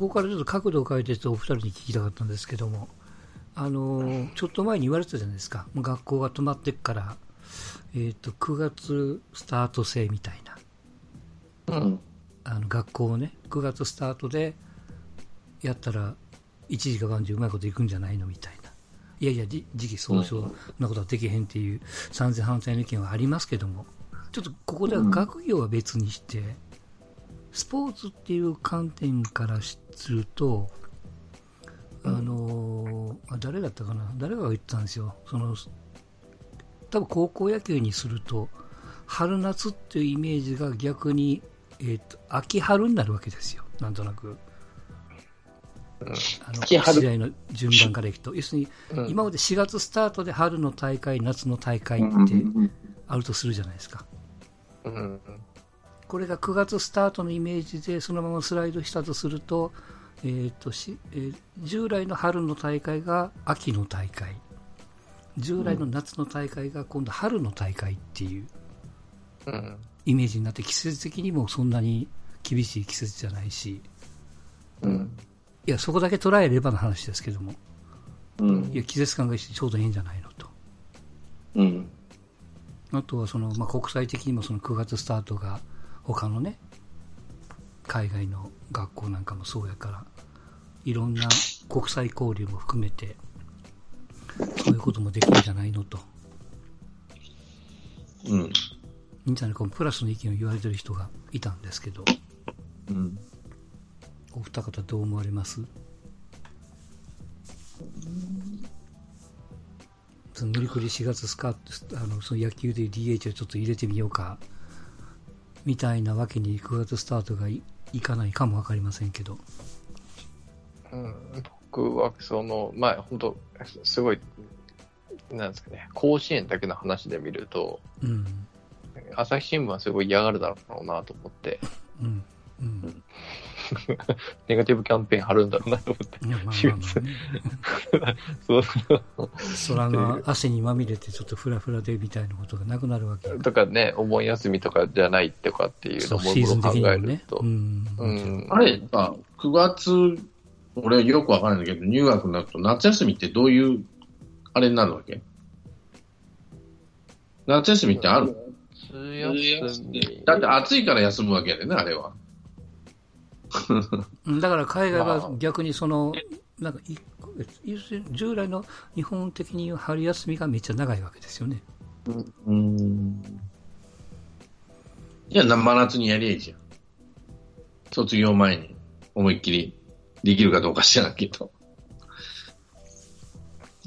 ここからちょっと角度を変えて、お二人に聞きたかったんですけども、あのちょっと前に言われてたじゃないですか、学校が止まってから、えーと、9月スタート制みたいな、うん、あの学校をね、9月スタートでやったら、一時か万事うまいこといくんじゃないのみたいな、いやいや、時期尚早なことはできへんっていう賛成反対の意見はありますけども、ちょっとここでは学業は別にして、スポーツっていう観点からすると、あのー、誰だったかな、誰が言ったんですよ、その多分高校野球にすると、春夏っていうイメージが逆に、えーと、秋春になるわけですよ、なんとなく。あの試合の順番からいくと、要するに、今まで4月スタートで春の大会、夏の大会ってあるとするじゃないですか。これが9月スタートのイメージでそのままスライドしたとすると,、えーとしえー、従来の春の大会が秋の大会。従来の夏の大会が今度春の大会っていうイメージになって季節的にもそんなに厳しい季節じゃないし、うん、いやそこだけ捉えればの話ですけども、うん、いや季節感がちょうどいいんじゃないのと。うん。あとはその、まあ、国際的にもその9月スタートが他のね、海外の学校なんかもそうやから、いろんな国際交流も含めて、そういうこともできるんじゃないのと。うん。みたいなこのプラスの意見を言われてる人がいたんですけど、うん。お二方どう思われます？その無理くり4月スカあのその野球で DH をちょっと入れてみようかみたいなわけに9月スタートがいかないかも分かりませんけど。うん、僕はその、まあ、本当、すごい、なんですかね、甲子園だけの話で見ると、うん、朝日新聞はすごい嫌がるだろうなと思って、うん。うん、ネガティブキャンペーン貼るんだろうなと思って。いや、まあまあまあね。そう空が汗にまみれてちょっとフラフラでみたいなことがなくなるわけとかね、お盆休みとかじゃないとかっていうのも考えると。ね、うん、あれ、まあ、9月、俺よくわからないんだけど、入学になると夏休みってどういう、あれになるわけ？夏休みってある夏休み。だって暑いから休むわけやでね、あれは。だから海外が逆にその、なんか従来の日本的に言う春休みがめっちゃ長いわけですよね。うん。じゃあ、真夏にやりゃいいじゃん。卒業前に思いっきりできるかどうか知らんけど。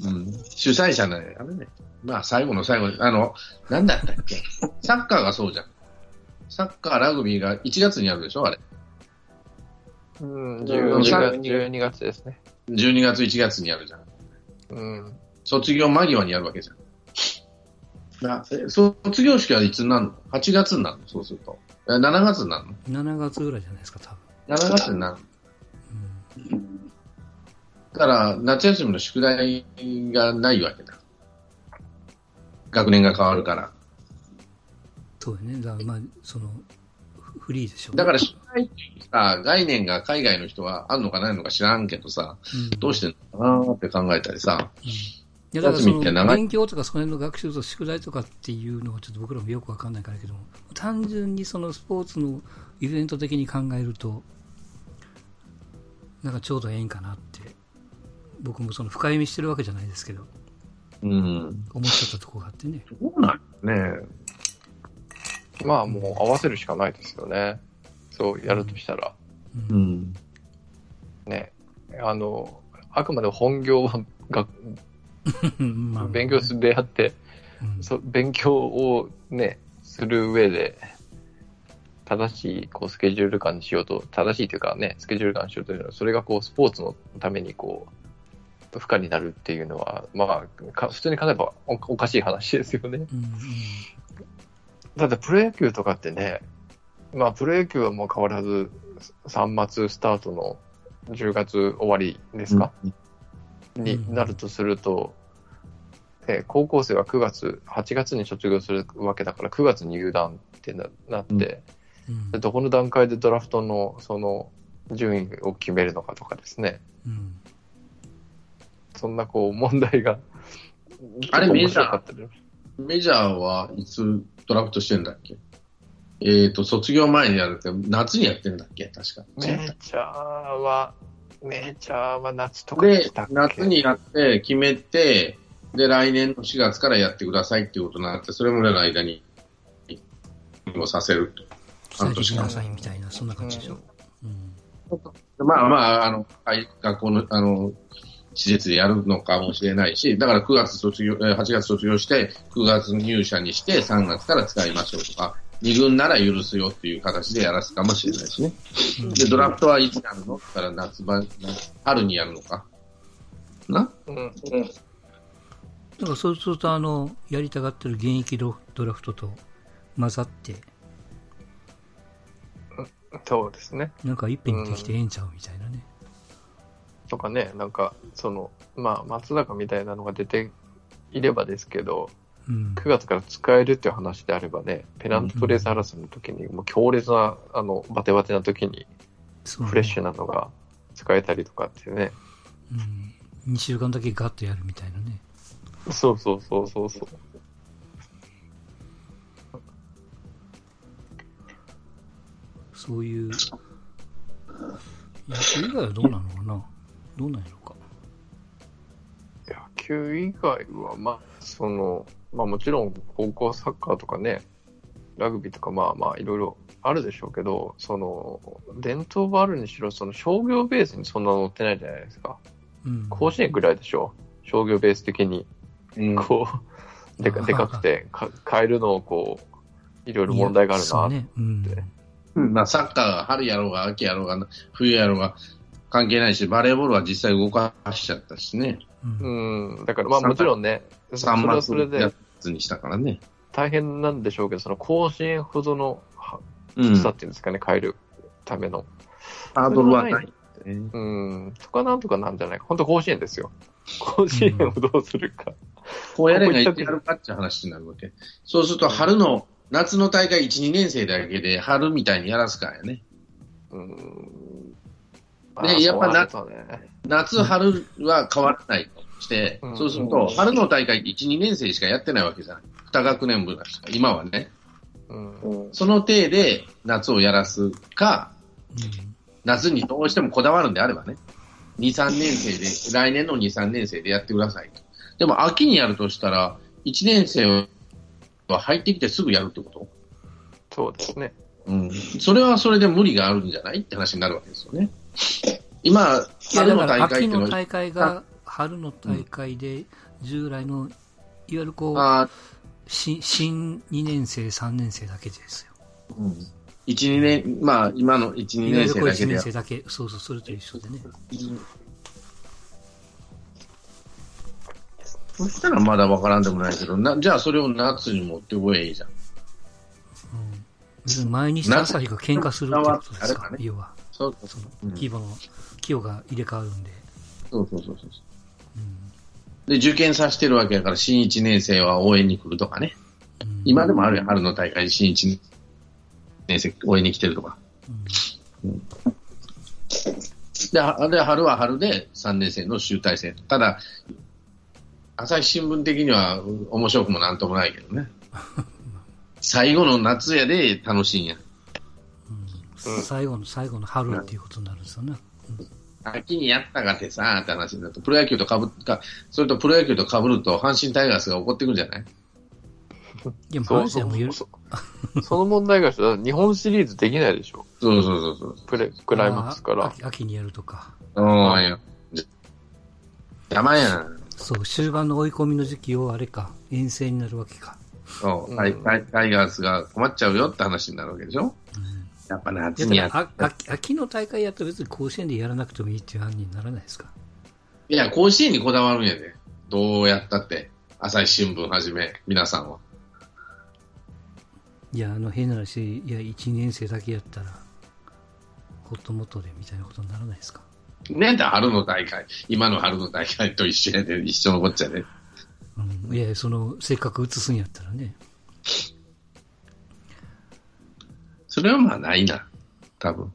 うん。主催者の、あれね。まあ、最後の最後に、あの、なんだったっけ？サッカーがそうじゃん。サッカー、ラグビーが1月にあるでしょ、あれ。うん、12月 ,12 月ですね。12月、1月にやるじゃん。うん。卒業間際にやるわけじゃん。な卒業式はいつになるの ?8 月になるの？そうすると。7月になるの ?7 月ぐらいじゃないですか、多分。7月になる。うん。だから、夏休みの宿題がないわけだ。学年が変わるから。そうね。だまあ、その、フリーでしょ。う、だから社会さ、概念が海外の人はあるのかないのか知らんけどさ、うん、どうしてんのかなって考えたりさ、うん、いやだからその勉強とかその辺の学習と宿題とかっていうのはちょっと僕らもよくわかんないからけども、単純にそのスポーツのイベント的に考えると、なんかちょうどええんかなって、僕もその深読みしてるわけじゃないですけど、うん、思っちゃったとこがあってね。そうなんね。まあもう合わせるしかないですよね。そうやるとしたら。うん。ね。あの、あくまで本業はが 勉強するであって、うん、そ勉強をね、する上で、正しいこうスケジュール感にしようと、正しいというかね、スケジュール感にしようというのは、それがこうスポーツのためにこう、負荷になるっていうのは、まあ、普通に考えればおかしい話ですよね。うんうんだってプロ野球とかってね、まあプロ野球はもう変わらず3末スタートの10月終わりですか、うん、になるとすると、えー、高校生は9月、8月に卒業するわけだから9月に入団ってななって、うん、どこの段階でドラフトのその順位を決めるのかとかですね。うん。そんなこう問題が。あれ結構面白かったですメジャーはいつドラフトしてんだっけ？えっ、と、卒業前にやるって、夏にやってんだっけ？確か。メジャーは、メジャーは夏とかででしたっ、け？夏にやって、決めて、で、来年の4月からやってくださいっていうことになって、それまでの間に、もさせると。期待できなさいみたいな、そんな感じでしょ？うん。まあまあ、あの、はい学校の、あの、施設でやるのかもしれないし、だから9月卒業、えー8月卒業して、9月入社にして3月から使いましょうとか、2軍なら許すよっていう形でやらすかもしれないしね。で、ドラフトはいつやるの？って言ったら夏場、春にやるのか？な？うん。うん。だからそうすると、あの、やりたがってる現役ドドラフトと混ざって、そうですね。なんかいっぺんにできてええんちゃうみたいなね。とかね、なんか、その、まあ、松坂みたいなのが出ていればですけど、うん。9月から使えるっていう話であればね、ペナントレース争いの時に、もう強烈な、あの、バテバテな時に、フレッシュなのが使えたりとかっていうね。うん。2週間だけガッとやるみたいなね。そうそうそうそうそう。そういう、野球以外はどうなのかなどうなんやろうか。野球以外は、まあ、その、まあもちろん高校サッカーとかね、ラグビーとかまあまあいろいろあるでしょうけど、その、伝統があるにしろ、その商業ベースにそんな乗ってないじゃないですか。うん。甲子園ぐらいでしょ商業ベース的に、うん。こう、でかでかくて、か変えるのをこう、いろいろ問題があるな。そうね。うん。うんまあ、サッカーが春やろうが秋やろうが冬やろうが関係ないし、バレーボールは実際動かしちゃったしね。うん。うん。だからまあもちろんね、それ3は月それでつにしたからね。大変なんでしょうけど、その甲子園ほどのはうん。さっていうんですかね、変えるための。ハードルはない。ねうん、とかなんとかなんじゃないか。本当甲子園ですよ。甲子園をどうするか。こうやれがいてやるかっていう話になるわけ。そうすると、春の、夏の大会1、2年生だけで、春みたいにやらすからやね。うん。ねやっぱなそうなるとね。夏、春は変わらないとして、うんそうすると、春の大会って1、2年生しかやってないわけじゃない。2学年分だしか、今はね。うん。その体で夏をやらすか、うん。夏にどうしてもこだわるんであればね、2、3年生で、来年の2、3年生でやってくださいと。でも秋にやるとしたら、1年生は入ってきてすぐやるってこと？そうですね。うん。それはそれで無理があるんじゃない？って話になるわけですよね。今、春の大会秋の大会が春の大会で、従来の、いわゆるこう、あ新新2年生、3年生だけですよ。ーうん、1、2年、まあ今の1、2いわゆるこう1年生だけで年生だけ、そうそう、それと一緒でね。そしたらまだわからんでもないけど、なじゃあそれを夏に持ってこえばいいじゃん。うん。毎日朝日が喧嘩するってことですか要は。そうそのうん、規模の、規模が入れ替わるんで。そうそうそうそう。うん。で、受験させてるわけだから、新1年生は応援に来るとかね。うん今でもあるよ、春の大会に新1年生応援に来てるとか。うんで、はで春は春で3年生の集大成。ただ、朝日新聞的にはうん面白くもなんともないけどね。最後の夏やで楽しいんや。うん最後の、最後の春っていうことになるんですよね。秋にやったかってさ、って話になると、プロ野球とかぶか、それとプロ野球と被ると、阪神タイガースが怒ってくるんじゃない？いや、そうマジでもうゆる、そその問題が日本シリーズできないでしょ。そうそうそうそう。プレクライマックスから。あ秋秋にやるとか。うん、いや。邪魔やん。そう、終盤の追い込みの時期をあれか、遠征になるわけか。そう、タイタイタイガースが困っちゃうよって話になるわけでしょ？うんやっぱい夏にや秋秋の大会やったら別に甲子園でやらなくてもいいっていう案にならないですか？いや、甲子園にこだわるんやで。どうやったって。朝日新聞はじめ、皆さんは。いや、あの変な話、いや、1年生だけやったら、ホットモットでみたいなことにならないですか？ねだ春の大会。今の春の大会と一緒やで、一緒のこっちゃで。うん、いや、その、せっかく移すんやったらね。それはまあないな。多分。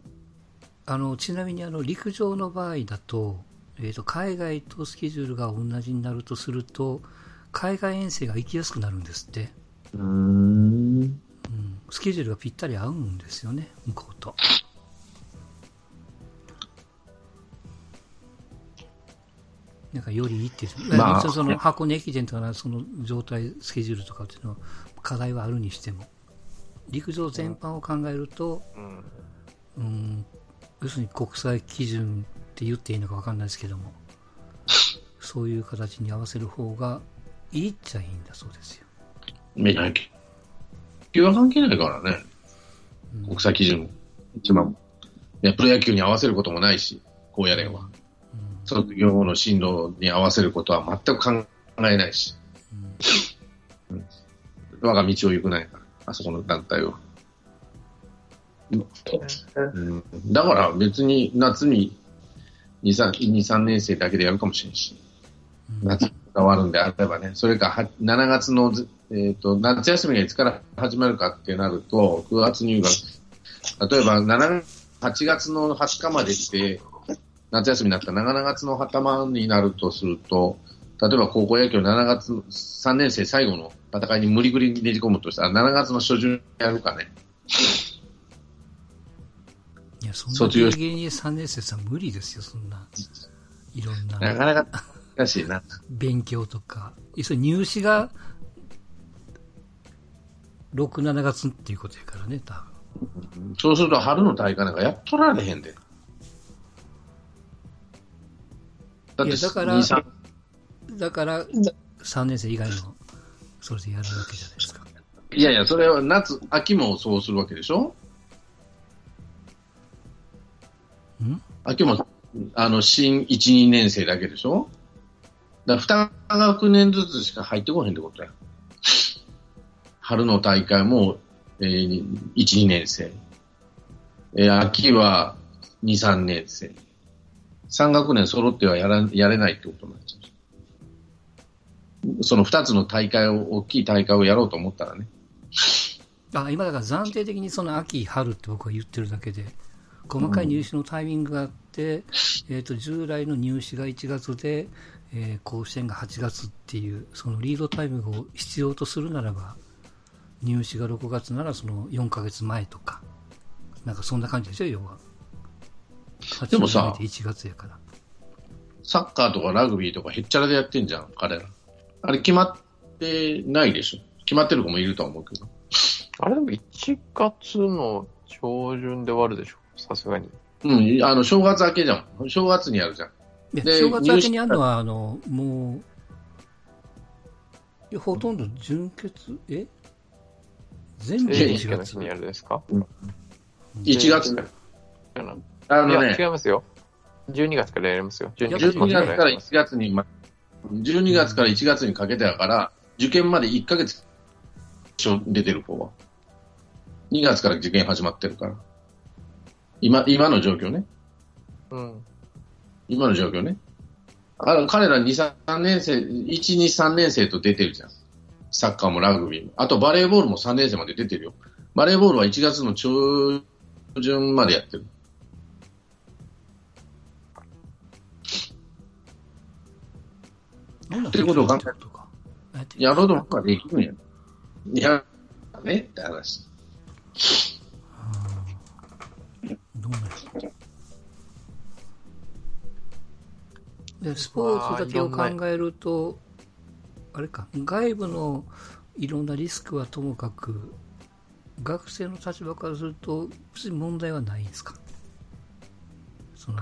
あのちなみにあの陸上の場合だと,、えーと、海外とスケジュールが同じになるとすると、海外遠征が行きやすくなるんですって。うん、うん、スケジュールがぴったり合うんですよね、向こうと。なんかよりいいっていう、まあ、その箱根駅伝とかその状態、スケジュールとかっていうのは課題はあるにしても、陸上全般を考えると、うん、うん、要するに国際基準って言っていいのか分かんないですけども、そういう形に合わせる方がいいっちゃいいんだそうですよ。見ないけ野球は関係ないからね、うん、国際基準、一番。いや、プロ野球に合わせることもないし、高野連は。卒業後の進路に合わせることは全く考えないし、うん、我が道を行くないから、あそこの団体は。うん、だから別に夏に2、3, 2 3年生だけでやるかもしれんし、夏が終わるんであればね、それか7月の、えーと、夏休みがいつから始まるかってなると、9月入学、例えば7 8月の20日まで来て、夏休みになった7月の頭になるとすると、例えば高校野球7月、3年生最後の戦いに無理くりねじ込むとしたら、7月の初旬やるかね。いや、そんなギリギリに3年生さん無理ですよ、そんな。いろんな。なかなか難しいな。勉強とか。そ入試が6、7月っていうことやからね、多分。そうすると春の大会なんかやっとられへんで。だってだから、だから、3年生以外の、それでやるわけじゃないですか。いやいや、それは夏、秋もそうするわけでしょ？ん？秋も、あの、新1、2年生だけでしょ？だから2学年ずつしか入ってこへんってことや。春の大会も、えー、1、2年生。えー、秋は2、3年生。3学年揃ってはやらやれないってことになっちゃう。その2つの大会を、大きい大会をやろうと思ったらね。あ今だから暫定的にその秋、春って僕は言ってるだけで、細かい入試のタイミングがあって、うん、えー、と従来の入試が1月で、えー、甲子園が8月っていう、そのリードタイムを必要とするならば、入試が6月ならその4か月前とか、なんかそんな感じでしょ、要は。でもさ、1月やから。サッカーとかラグビーとかへっちゃらでやってんじゃん、彼ら。あれ決まってないでしょ？決まってる子もいるとは思うけど。あれでも1月の上旬で終わるでしょ、さすがに。うん、あの、正月明けじゃん。正月にやるじゃん。正月明けにやるのは、あの、もう、ほとんど純潔、え？全部1月？にやるですか、うん、?1 月だよ。あのね。違いますよ。12月からやりますよ。12月から1月に、12月から1月にかけてだから、受験まで1ヶ月出てる子は。2月から受験始まってるから。今、今の状況ね。うん。今の状況ね。あの彼ら2、3年生、1、2、3年生と出てるじゃん。サッカーもラグビーも。あとバレーボールも3年生まで出てるよ。バレーボールは1月の中旬までやってる。っていうことを考えるとか。やろうと思ったらできるんや。いや、ねって話。どうなんでスポーツだけを考えると、あれか、外部のいろんなリスクはともかく、学生の立場からすると、別に問題はないんですか？その、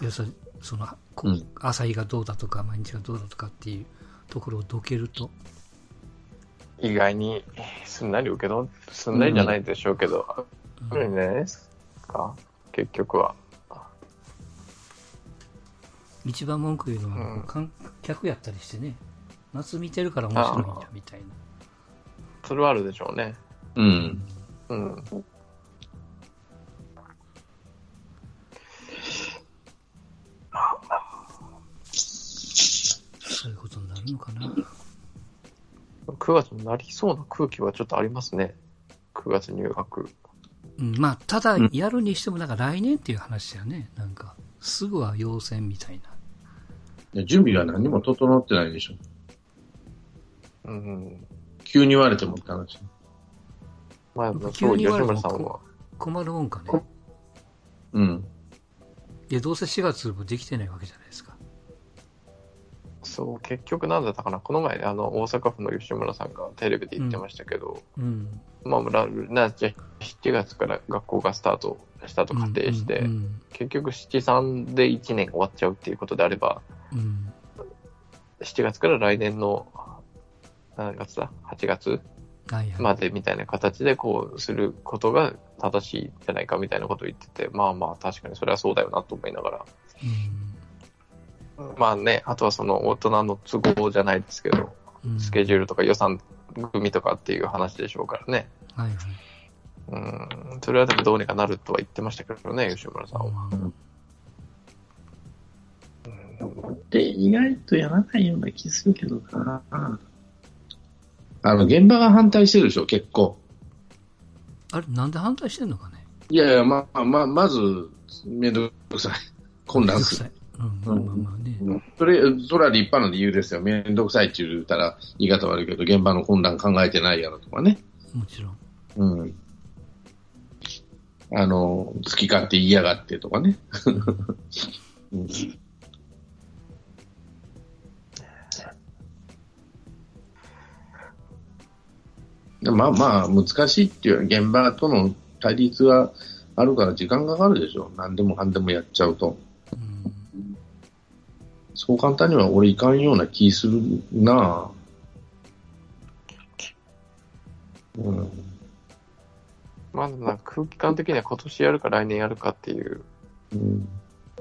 要するに、その、うん、朝日がどうだとか、毎日がどうだとかっていうところをどけると。意外にすんなり受け取すんなりじゃないでしょうけど、うん、うん、じゃないですか、結局は。一番文句言うのは、観客やったりしてね、夏見てるから面白いんだみたいな。それはあるでしょうね。うん。うん。そういうことになるのかな。9月になりそうな空気はちょっとありますね。9月入学。うん、まあ、ただ、やるにしても、なんか来年っていう話やね。なんか、すぐは要請みたいな。準備は何も整ってないでしょ。うん。急に言われてもって話。まあ、急そう、吉に言われても村さんは。困るもんかね。うん。いや、どうせ4月もできてないわけじゃないですか。そう、結局なんだったかな。この前、あの、大阪府の吉村さんがテレビで言ってましたけど、うん。まあ、ななじゃあ7月から学校がスタートしたと仮定して、うん。結局7、3で1年終わっちゃうっていうことであれば、うん。7月から来年の、何月だ ?8 月。までみたいな形でこうすることが正しいんじゃないかみたいなことを言ってて、まあまあ確かにそれはそうだよなと思いながら。うん。まあね、あとはその大人の都合じゃないですけど、うん。スケジュールとか予算組とかっていう話でしょうからね。はいはい。うん、それはでもどうにかなるとは言ってましたけどね、吉村さんは。で、意外とやらないような気するけどな。あの、現場が反対してるでしょ、結構。あれ、なんで反対してんのかね。いやいや、まあ、まあ、まず、めんどくさい。混乱する。うん、まあまあまあね。それ、それは立派な理由ですよ。めんどくさいって言ったら言い方悪いけど、現場の混乱考えてないやろとかね。もちろん。うん。あの、好き勝手言いやがってとかね。うんでまあまあ、難しいっていう現場との対立はあるから時間かかるでしょ。何でもかんでもやっちゃうと。うん。そう簡単には俺いかんような気するなぁ。うん。まあなんか空気感的には今年やるか来年やるかっていううん。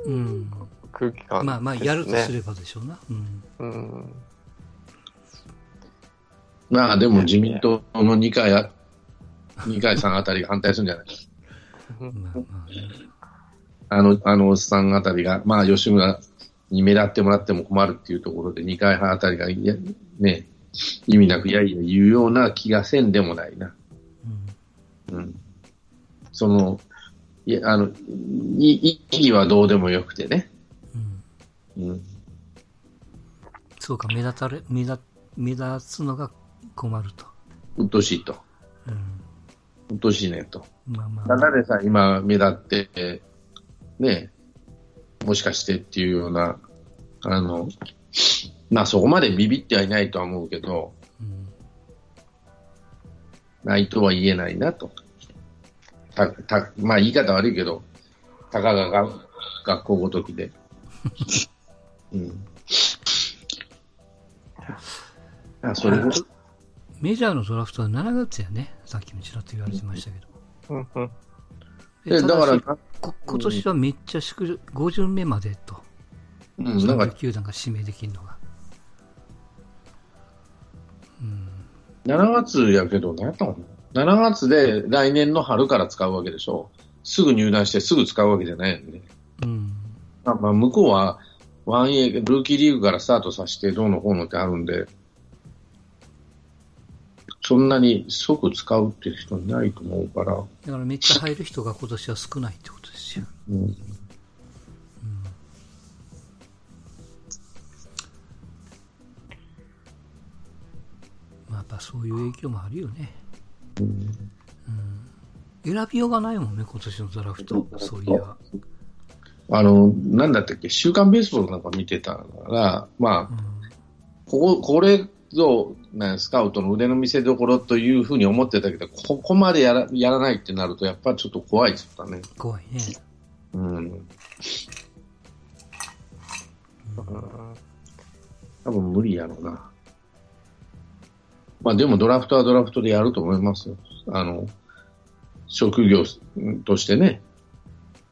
うん。空気感です、ね。まあまあ、やるとすればでしょうな。うん。うん。まあでも自民党の二階あ、二階さんあたりが反対するんじゃない？まあまあね。あの、あのおっさんあたりが、まあ吉村に目立ってもらっても困るっていうところで二階派あたりが、いや、ね、意味なくいやいや言うような気がせんでもないな。うん。うん。その、いや、あの、い意義はどうでもよくてね。うん。うん。そうか、目立たれ、目立、目立つのが困ると。うっとうしいと。うん。うっとうしいねと。まあまあ。ただでさ、今目立って、ね、もしかしてっていうような、あの、まあそこまでビビってはいないとは思うけど、うん。ないとは言えないなと。た、た、まあ言い方悪いけど、たかがが学校ごときで。うん。あ、それこそ、メジャーのドラフトは7月やね。さっきもちらっと言われてましたけど。うんうん。えでだから今年はめっちゃ縮小5巡目までと。うん、なんか30球団が指名できるのが。うん。7月やけど、何やったの ?7 月で来年の春から使うわけでしょ。すぐ入団してすぐ使うわけじゃないよね。うん。まあ、まあ向こうは 1A、ルーキーリーグからスタートさせてどうのこうのってあるんで、そんなに即使うっていう人いないと思うから、だからめっちゃ入る人が今年は少ないってことですよ。うん、まあやっぱそういう影響もあるよね。うん選びようがないもんね、今年のドラフト。そういや。あの、なんだったっけ、週刊ベースボールなんか見てたら、まあ、うん。ここ、これぞ、ね、スカウトの腕の見せ所というふうに思ってたけど、ここまでやらやらないってなると、やっぱりちょっと怖いですよね。怖いね。うん。多分無理やろうな。まあでもドラフトはドラフトでやると思いますよ。あの、職業としてね。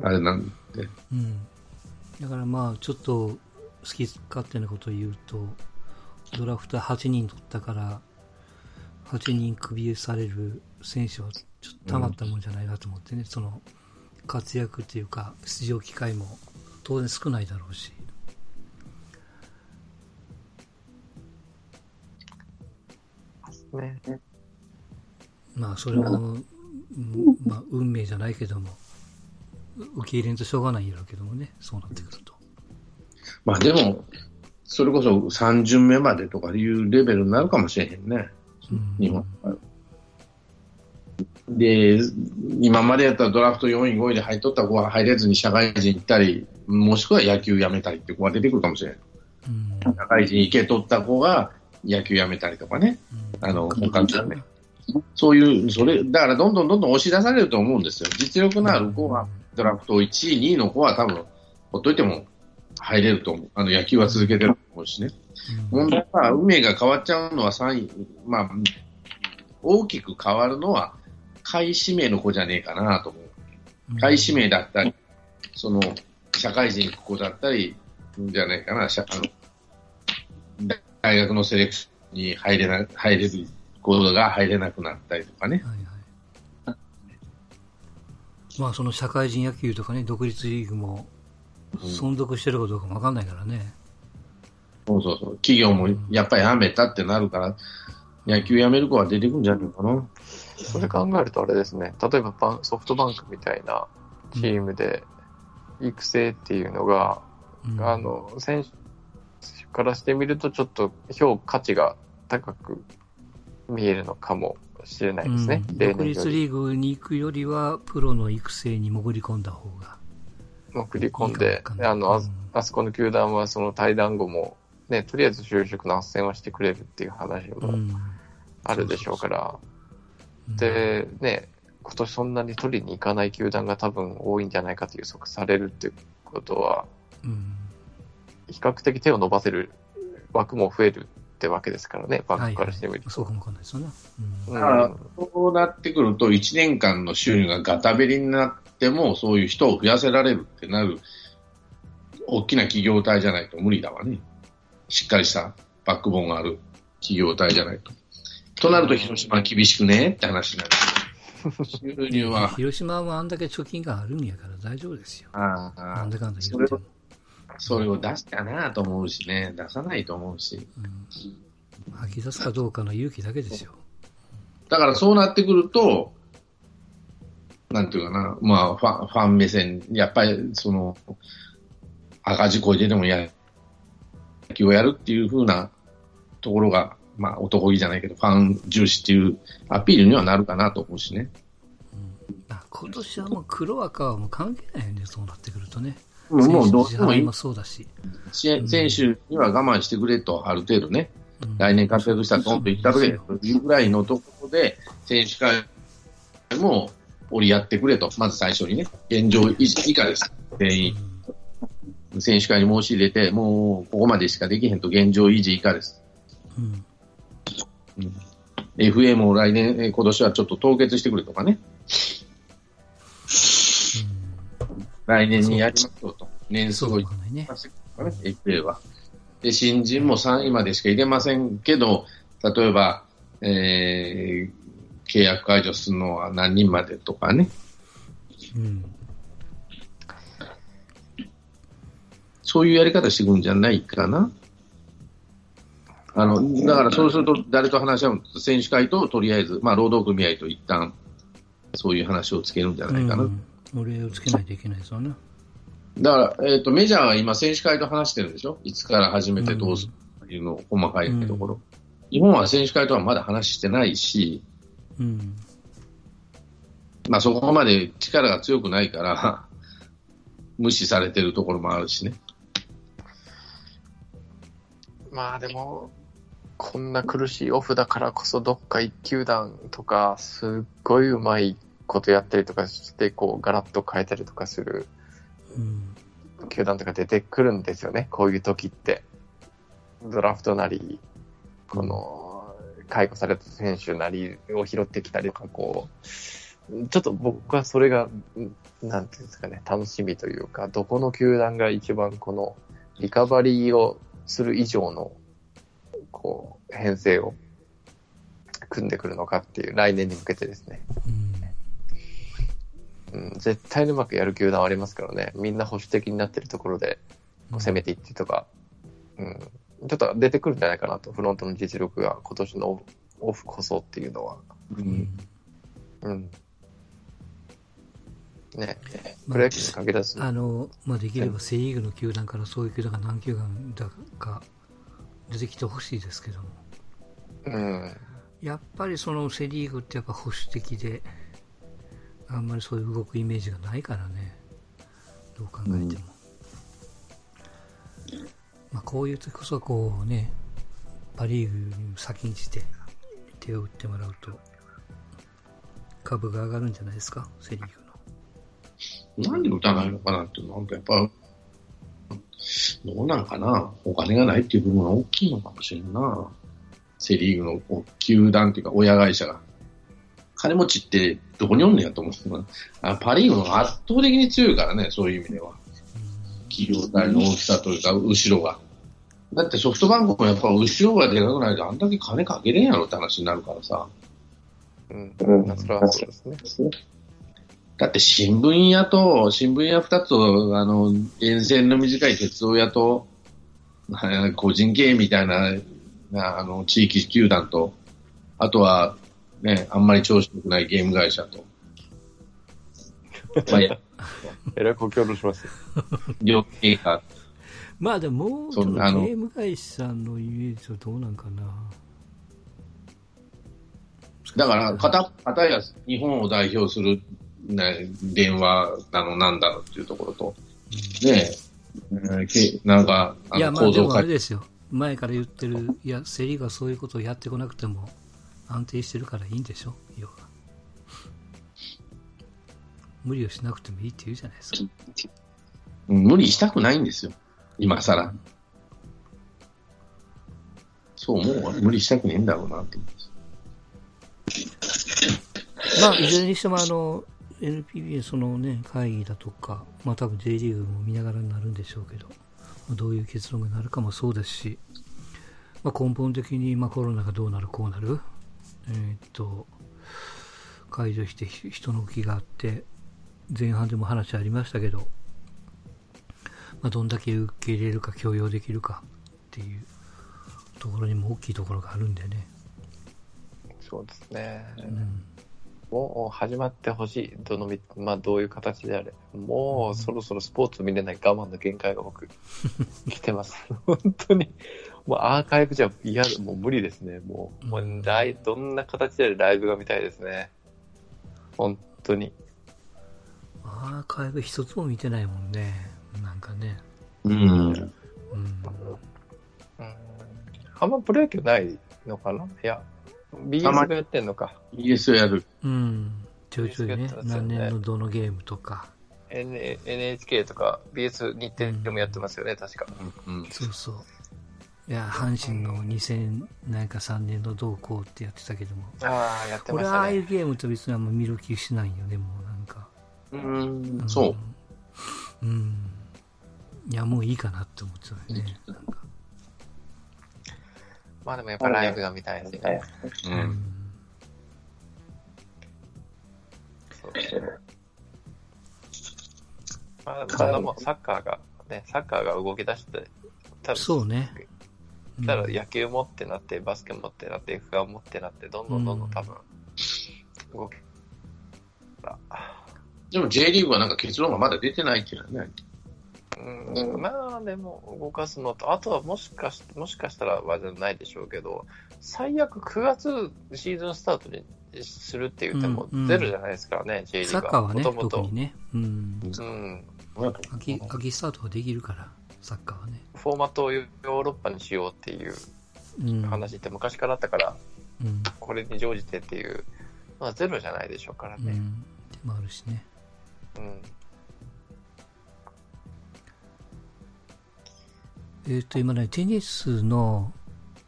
あれなんで。うん。だからまあ、ちょっと好き勝手なことを言うと、ドラフト8人取ったから、8人クビされる選手はちょっとたまったもんじゃないなと思ってね、その活躍っていうか、出場機会も当然少ないだろうし。ね。まあ、それもうんまあ、運命じゃないけども、受け入れんとしょうがないんやろうけどもね、そうなってくると。まあでも、それこそ3巡目までとかいうレベルになるかもしれへんね、うん日本。で、今までやったらドラフト4位、5位で入っとった子は入れずに社会人行ったり、もしくは野球辞めたりって子が出てくるかもしれない。うん社会人行けとった子が野球辞めたりとかね。あの、他のね。そういう、それ、だからどんどんどんどん押し出されると思うんですよ。実力のある子は、ドラフト1位、2位の子は多分、ほっといても入れると思う。あの、野球は続けてると思うしね。うん問題は、運命が変わっちゃうのは3位、まあ、大きく変わるのは、下位指名の子じゃねえかなと思う。下位指名だったり、その、社会人行く子だったり、じゃないかな、社あの大学のセレクションに入れな、入れる子が入れなくなったりとかね。はいはい。まあ、その社会人野球とかね、独立リーグも存続してるかどうかもわかんないからね。そうそうそう。企業もやっぱりやめたってなるから、野球やめる子は出てくるんじゃないかな。それ考えるとあれですね、例えばバンソフトバンクみたいなチームで育成っていうのが、うんあの、選手からしてみるとちょっと評価値が高く見えるのかもしれないですね。うん例独立リーグに行くよりは、プロの育成に潜り込んだ方が。送り込んいいでかもわかんないあの、あうん。あそこの球団はその対談後も、ね、とりあえず就職の斡旋はしてくれるっていう話もうん。あるでしょうから、うんで、ね、今年そんなに取りに行かない球団が多分多いんじゃないかと予測されるっていうことは、うん。比較的手を伸ばせる枠も増えるってわけですからね、バンクからしてみると。そうかもわかんないですよね。うん。うんだから、そうなってくると、1年間の収入がガタベリになっても、そういう人を増やせられるってなる、大きな企業体じゃないと無理だわね。しっかりしたバックボーンがある企業体じゃないと。となると、広島は厳しくねって話になる。収入は、広島はあんだけ貯金があるんやから大丈夫ですよ。ああなんだかんだそれを言っても。それを出したなと思うしね、出さないと思うし。うん吐き出すかどうかの勇気だけですよ。だからそうなってくると、なんていうかな、まあ、ファンファン目線、やっぱり、その、赤字こいてでもや、野球をやるっていう風なところが、まあ、男気じゃないけど、ファン重視っていうアピールにはなるかなと思うしね。あ今年はもう黒赤はもう関係ないよね、そうなってくるとね。もうどう選手してもいいの支払いもそうだし。選選手には我慢してくれと、ある程度ね、うん来年活躍したらドンといったとけというぐらいのところで、選手会も折り合ってくれと、まず最初にね、現状維持以下です、全員。選手会に申し入れて、もうここまでしかできへんと現状維持以下です。うん。FA も来年、えー今年はちょっと凍結してくれとかね、来年にやりますよと、年数をね。FA は。で、新人も3位までしか入れませんけど、例えば、えー契約解除するのは何人までとかね、うん。そういうやり方していくんじゃないかな。あの、だからそうすると誰と話し合うの選手会ととりあえず、まあ労働組合と一旦、そういう話をつけるんじゃないかな。うん。俺をつけないといけないですよね。だから、えっ、と、メジャーは今選手会と話してるんでしょ？いつから始めてどうするっていうの、細かいところ。日本は選手会とはまだ話してないし、うん。まあそこまで力が強くないから、無視されてるところもあるしね。まあでも、こんな苦しいオフだからこそ、どっか一球団とか、すっごいうまいことやったりとかして、こう、ガラッと変えたりとかするうん。球団とか出てくるんですよね、こういう時って。ドラフトなり、この、解雇された選手なりを拾ってきたりとか、こう、ちょっと僕はそれが、んなんていうんですかね、楽しみというか、どこの球団が一番この、リカバリーをする以上の、こう、編成を組んでくるのかっていう、来年に向けてですね。うん。うん、絶対にうまくやる球団はありますからね。みんな保守的になってるところで、攻めていってとか、うん、ちょっと出てくるんじゃないかなと、フロントの実力が今年のオフこそっていうのは。うんうん。ね、プロ野球に限らず。あの、まあ、できればセリーグの球団からそういう球団が何球団だか出てきてほしいですけども。うん。やっぱりそのセリーグってやっぱ保守的で、あんまりそういう動くイメージがないからね。どう考えても。うん、まあ、こういう時こそこうね、パリーグに先んじて手を打ってもらうと、株が上がるんじゃないですか、セリーグの。なんで打たないのかなって、なんかやっぱ、どうなんかな？お金がないっていう部分が大きいのかもしれんな。セリーグの球団っていうか親会社が。金持ちってどこにおんねやと思ってあパリーグの圧倒的に強いからね、そういう意味では。企業体の大きさというか、後ろが。だってソフトバンクもやっぱ後ろがでかくないとあんだけ金かけれんやろって話になるからさ。うん、うん、それはそうですね。だって新聞屋と、新聞屋二つと、あの、沿線の短い鉄道屋と、個人経営みたいな、あの、地域球団と、あとは、ね、あんまり調子良くないゲーム会社と。まあ、えらい故郷としますよ。両経過。まあでも、もうちょっとゲーム会社のイメージはどうなんかな。だから、片、片や日本を代表する、ね、電話だの、なんだのっていうところと、ねえ、なんか、あの構造化。あ、れですよ。前から言ってる、いや、競りがそういうことをやってこなくても安定してるからいいんでしょ、要は。無理をしなくてもいいって言うじゃないですか。無理したくないんですよ。今更。そう思う無理したくねえんだろうなと思。まあ、いずれにしても、あの、NPB そのね、会議だとか、まあ多分 J リーグも見ながらになるんでしょうけど、まあ、どういう結論がなるかもそうですし、まあ、根本的にまあコロナがどうなる、こうなる、えー、っと、解除して人の動きがあって、前半でも話ありましたけど、まあ、どんだけ受け入れるか許容できるかっていうところにも大きいところがあるんでね。そうですね。うん、もう始まってほしい。どのみ、まあどういう形であれ。もうそろそろスポーツ見れない我慢の限界が僕、来てます。本当に。もうアーカイブじゃ嫌、もう無理ですね。もう、もうライどんな形でライブが見たいですね。本当に。アーカイブ一つも見てないもんね。なんかね。うん。うん。うんあんまプロ野球ないのかな？いや、BS がやってんのか。BS やる。うん。ちょいちょいね、ね何年のどのゲームとか。N、NHK とか BS 日テレもやってますよね、うん、確か。うん、そうそう。いや、阪神の2000なんか3年のどうこうってやってたけども。ああ、やってましたね。俺ああいうゲームと別にあんま見る気しないよね、もう。うん、そう。うん。いや、もういいかなって思っちゃうね。なんかまあでもやっぱライブが見たいですね。うん。そうまあ、ただもうサッカーが、ね、サッカーが動き出して、多分そうね。ただ野球もってなって、バスケもってなって、F1 もってなって、どんどんどんどん多分、動き、でも J リーグはなんか結論がまだ出てないっていうのはね。うん、まあでも動かすのと、あとはもしかしもしかしたらはじゃないでしょうけど、最悪9月シーズンスタートにするって言ってもゼロじゃないですからね、うんうん、J リーグは。サッカーはね、もともと特にね。うん。うん。秋秋スタートができるから、サッカーはね。フォーマットをヨーロッパにしようっていう話って昔からあったから、うん、これに乗じてっていう、まあゼロじゃないでしょうからね。うん。でもあるしね。うん。えっ、ー、と、今ね、テニスの、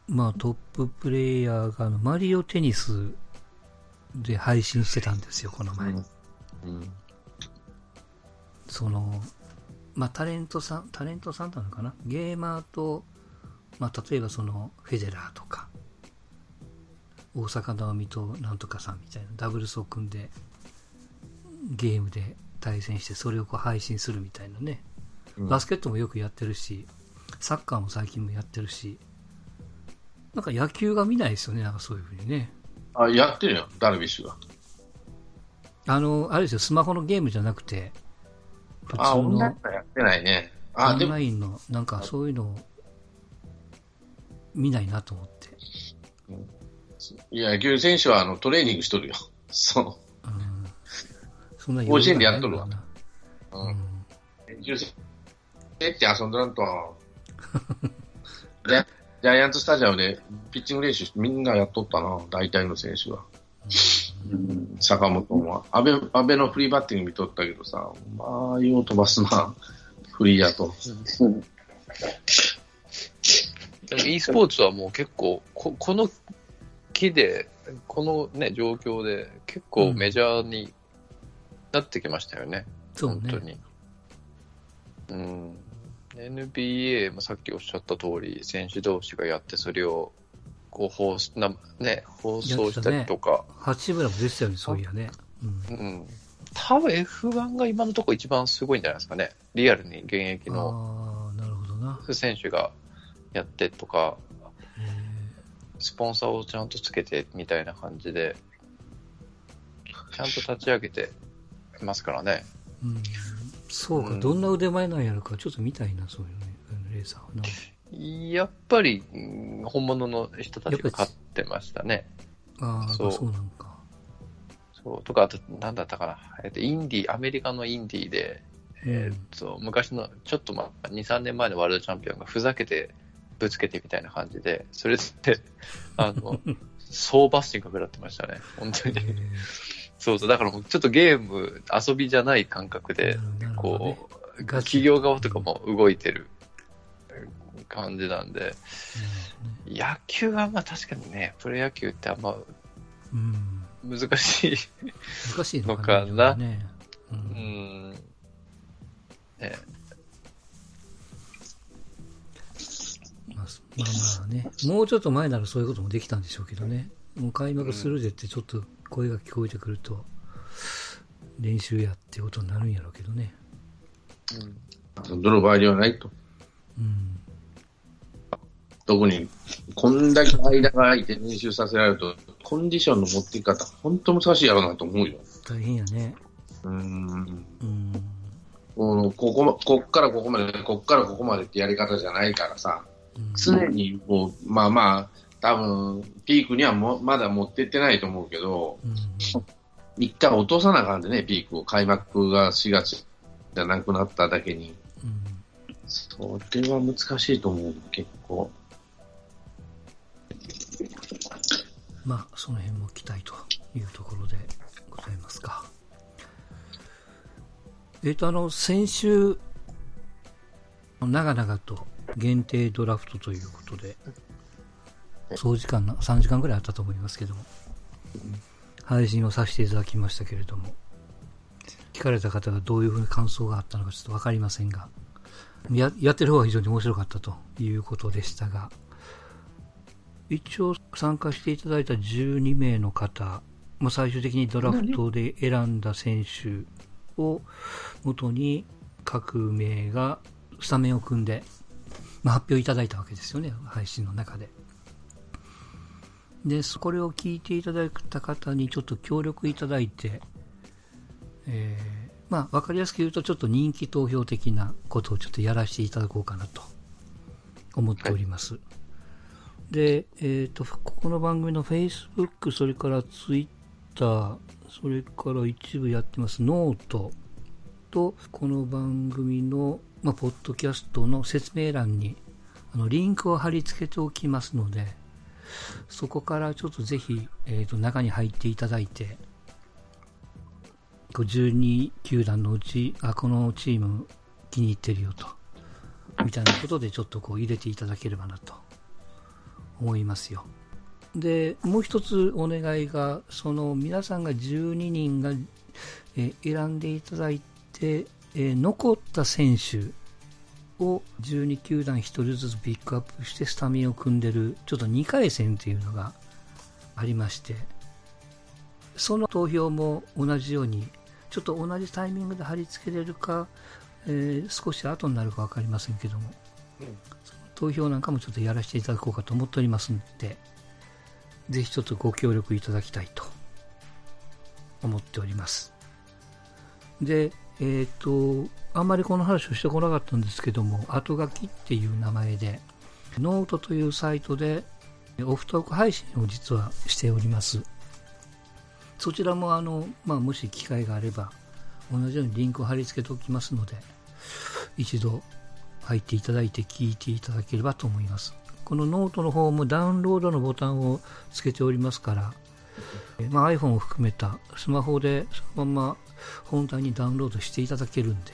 まあ、トッププレイヤーが、マリオテニスで配信してたんですよ、この前。うん。うん、その、まあ、タレントさん、タレントさんなのかな？ゲーマーと、まあ、例えばその、フェデラーとか、大阪直美となんとかさんみたいなダブルスを組んで、ゲームで対戦して、それをこう配信するみたいなね。バスケットもよくやってるし、サッカーも最近もやってるし、なんか野球が見ないですよね、なんかそういうふうにね。あ、やってるよ、ダルビッシュが。あの、あれですよ、スマホのゲームじゃなくて、普通あ、オンライのンはやってないね。あ、オンラ、インの、なんかそういうのを見ないなと思って。いや、野球選手はあのトレーニングしとるよ。そうん。そんな甲子園でやっとるわう。う。ないのかな。野球選手って遊んどらんと。ジャジャイアンツスタジアムでピッチング練習みんなやっとったな、大体の選手は。うん坂本も。安倍、安倍のフリーバッティング見とったけどさ、まあ、よう飛ばすな。フリーやと。e スポーツはもう結構、ここの木で、このね、状況で結構メジャーになってきましたよね。そうね。本当に。うん。NBA もさっきおっしゃった通り、選手同士がやって、それをこう放送な、ね、放送したりとか、八村も出てたよね、そういやね。うん。うん。多分 F1 が今のところ一番すごいんじゃないですかね。リアルに現役の。選手がやってとか、えスポンサーをちゃんとつけてみたいな感じで、ちゃんと立ち上げてますからね。ーうん。そうか、うんどんな腕前なんやるか、ちょっと見たいな、そういうね、レーサーはな。やっぱり、うん本物の人たちが勝ってましたね。ああ、そうそうなんか。そう。とか、あと、なんだったかな。えっと、インディー、アメリカのインディーで、えっと、昔の、ちょっとまあ、2、3年前のワールドチャンピオンがふざけてぶつけてみたいな感じで、それって、あの、総バッシングが食らってましたね。本当にえ。ーそうそう。だからもうちょっとゲーム、遊びじゃない感覚で、こう、企業側とかも動いてる感じなんで、野球はまあ確かにね、プロ野球ってあんまほどねうん。難しい。難しいのかな。ね。う。うんん。ね、まあ、まあまあね。もうちょっと前ならそういうこともできたんでしょうけどね。もう開幕するでってちょっと声が聞こえてくると、練習やってことになるんやろうけどね。どの場合ではないと。うん。特に、こんだけ間が空いて練習させられると、コンディションの持っていき方、本当難しいやろうなと思うよ。大変やね。うーん。うん。このここま、こっからここまで、こっからここまでってやり方じゃないからさ、うん常にこう、まあまあ、多分、ピークにはもまだ持ってってないと思うけど、うん。一回落とさなあかんでね、ピークを。開幕が4月じゃなくなっただけに。うん。それは難しいと思う、結構。まあ、その辺も期待というところでございますか。えっ、と、あの、先週、長々と限定ドラフトということで、総時間な3時間ぐらいあったと思いますけども、配信をさせていただきましたけれども、聞かれた方がどういうふうに感想があったのかちょっとわかりませんが、ややってる方は非常に面白かったということでしたが、一応参加していただいた12名の方、まあ、最終的にドラフトで選んだ選手を元に各名がスタメンを組んで、まあ、発表いただいたわけですよね、配信の中で。で、そこれを聞いていただいた方にちょっと協力いただいて、えーまあ、わかりやすく言うと、ちょっと人気投票的なことをちょっとやらせていただこうかなと思っております。で、えっ、と、ここの番組の Facebook、それから Twitter、それから一部やってますノートと、この番組の、まあ、ポッドキャストの説明欄に、あの、リンクを貼り付けておきますので、そこからちょっとぜひ、えっ、と、中に入っていただいて、12球団のうち、あ、このチーム気に入ってるよと、みたいなことでちょっとこう入れていただければなと思いますよ。で、もう一つお願いが、その皆さんが12人が、え選んでいただいて、え残った選手を12球団1人ずつピックアップしてスタメンを組んでる、ちょっと2回戦というのがありまして、その投票も同じように、ちょっと同じタイミングで貼り付けれるか、えー少し後になるか分かりませんけども、その投票なんかもちょっとやらせていただこうかと思っておりますので、ぜひちょっとご協力いただきたいと思っております。で、えっ、ー、と、あんまりこの話をしてこなかったんですけども、後書きっていう名前で、ノートというサイトでオフトーク配信を実はしております。そちらもあの、まあ、もし機会があれば、同じようにリンクを貼り付けておきますので、一度入っていただいて聞いていただければと思います。このノートの方もダウンロードのボタンをつけておりますから、まあ、iPhone を含めたスマホでそのまま本体にダウンロードしていただけるんで、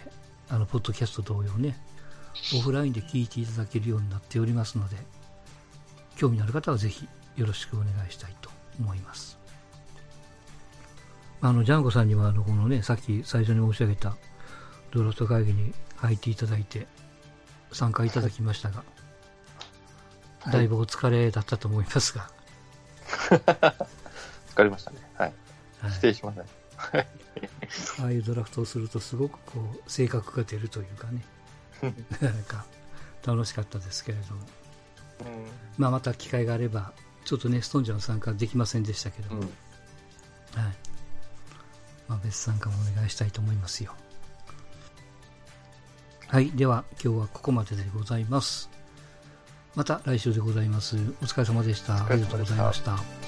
あの、ポッドキャスト同様ね、オフラインで聞いていただけるようになっておりますので、興味のある方はぜひよろしくお願いしたいと思います。あの、ジャンゴさんには、あの、このね、さっき最初に申し上げたドロット会議に入っていただいて、参加いただきましたが、はい、だいぶお疲れだったと思いますが。疲れましたね。はい。失礼しません。はい。ああいうドラフトをすると、すごくこう、性格が出るというかね、なんか、楽しかったですけれども。うん、まあ、また機会があれば、ちょっとね、ストーンジャーの参加できませんでしたけど、うん、はい。まあ、別参加もお願いしたいと思いますよ。はい。では、今日はここまででございます。また来週でございます。お疲れ様でした。ありがとうございました。